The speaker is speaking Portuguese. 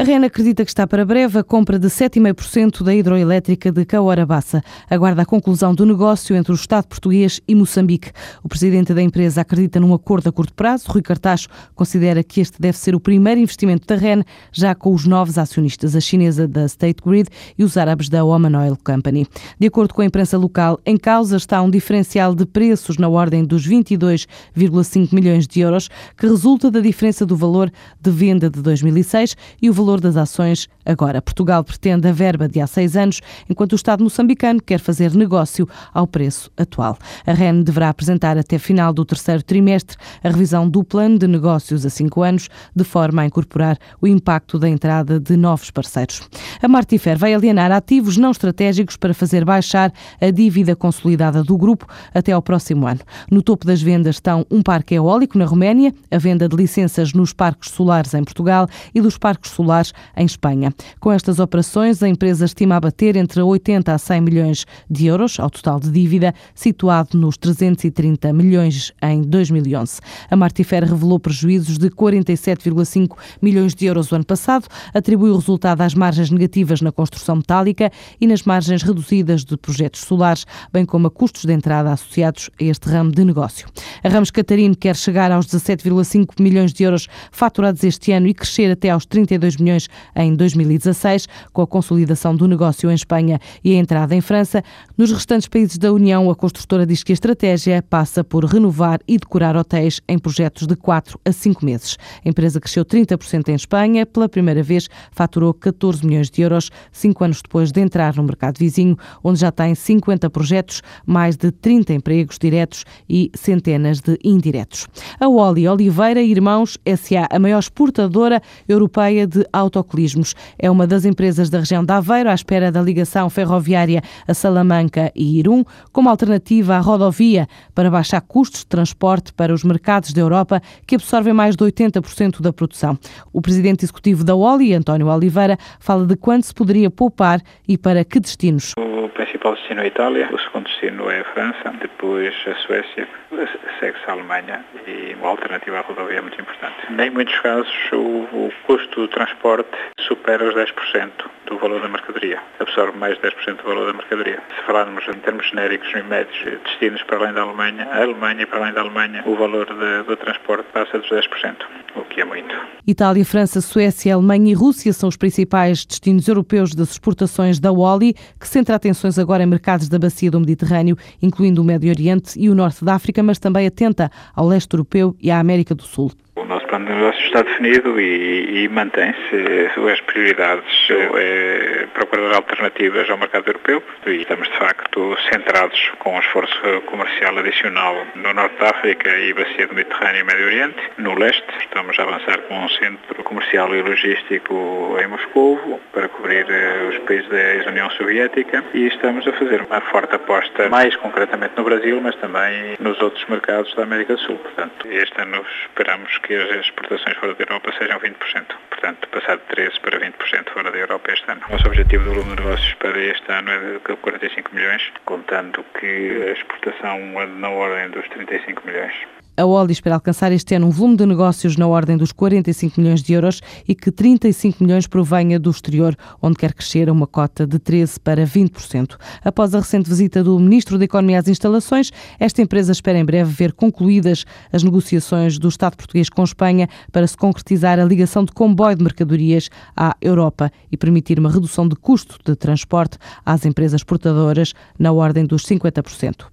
A REN acredita que está para breve a compra de 7,5% da hidroelétrica de Caoarabaça. Aguarda a conclusão do negócio entre o Estado português e Moçambique. O presidente da empresa acredita num acordo a curto prazo. Rui Cartacho considera que este deve ser o primeiro investimento da REN, já com os novos acionistas, a chinesa da State Grid e os árabes da Oman Oil Company. De acordo com a imprensa local, em causa está um diferencial de preços na ordem dos 22,5 milhões de euros, que resulta da diferença do valor de venda de 2006 e o valor valor das ações agora. Portugal pretende a verba de há seis anos, enquanto o Estado moçambicano quer fazer negócio ao preço atual. A REN deverá apresentar até final do terceiro trimestre a revisão do plano de negócios a cinco anos, de forma a incorporar o impacto da entrada de novos parceiros. A Martifer vai alienar ativos não estratégicos para fazer baixar a dívida consolidada do grupo até ao próximo ano. No topo das vendas estão um parque eólico na Roménia, a venda de licenças nos parques solares em Portugal e dos parques solares em Espanha. Com estas operações, a empresa estima abater entre 80 a 100 milhões de euros ao total de dívida, situado nos 330 milhões em 2011. A Martifer revelou prejuízos de 47,5 milhões de euros o ano passado, atribui o resultado às margens negativas na construção metálica e nas margens reduzidas de projetos solares, bem como a custos de entrada associados a este ramo de negócio. A Ramos Catarino quer chegar aos 17,5 milhões de euros faturados este ano e crescer até aos 32 milhões em 2016, com a consolidação do negócio em Espanha e a entrada em França. Nos restantes países da União, a construtora diz que a estratégia passa por renovar e decorar hotéis em projetos de 4 a 5 meses. A empresa cresceu 30% em Espanha, pela primeira vez faturou 14 milhões de euros, cinco anos depois de entrar no mercado vizinho, onde já tem 50 projetos, mais de 30 empregos diretos e centenas de indiretos. A Oli Oliveira Irmãos SA, a maior exportadora europeia de autocolismos. É uma das empresas da região de Aveiro, à espera da ligação ferroviária a Salamanca e Irum, como alternativa à rodovia para baixar custos de transporte para os mercados da Europa, que absorvem mais de 80% da produção. O presidente executivo da Oli, António Oliveira, fala de quanto se poderia poupar e para que destinos. Principal destino é a Itália, o segundo destino é a França, depois a Suécia, segue-se a Alemanha e uma alternativa à rodovia é muito importante. Em muitos casos, o, o custo do transporte supera os 10% do valor da mercadoria, absorve mais de 10% do valor da mercadoria. Se falarmos em termos genéricos e médios, destinos para além da Alemanha, a Alemanha e para além da Alemanha, o valor de, do transporte passa dos 10%, o que é muito. Itália, França, Suécia, Alemanha e Rússia são os principais destinos europeus das exportações da Wally, que centra atenções agora em mercados da bacia do Mediterrâneo, incluindo o Médio Oriente e o Norte da África, mas também atenta ao leste europeu e à América do Sul plano de negócio está definido e, e mantém-se. As prioridades é procurar alternativas ao mercado europeu e estamos, de facto, centrados com um esforço comercial adicional no Norte da África e Bacia do Mediterrâneo e Médio Oriente. No leste, estamos a avançar com um centro comercial e logístico em Moscou para cobrir eh, os países da ex-União Soviética e estamos a fazer uma forte aposta, mais concretamente no Brasil, mas também nos outros mercados da América do Sul. Portanto, este ano esperamos que as exportações fora da Europa sejam 20%. Portanto, passar de 13% para 20% fora da Europa este ano. Nosso objetivo do volume de negócios para este ano é de 45 milhões, contando que a exportação é na ordem dos 35 milhões. A Oli espera alcançar este ano um volume de negócios na ordem dos 45 milhões de euros e que 35 milhões provenha do exterior, onde quer crescer a uma cota de 13% para 20%. Após a recente visita do Ministro da Economia às instalações, esta empresa espera em breve ver concluídas as negociações do Estado português com Espanha para se concretizar a ligação de comboio de mercadorias à Europa e permitir uma redução de custo de transporte às empresas portadoras na ordem dos 50%.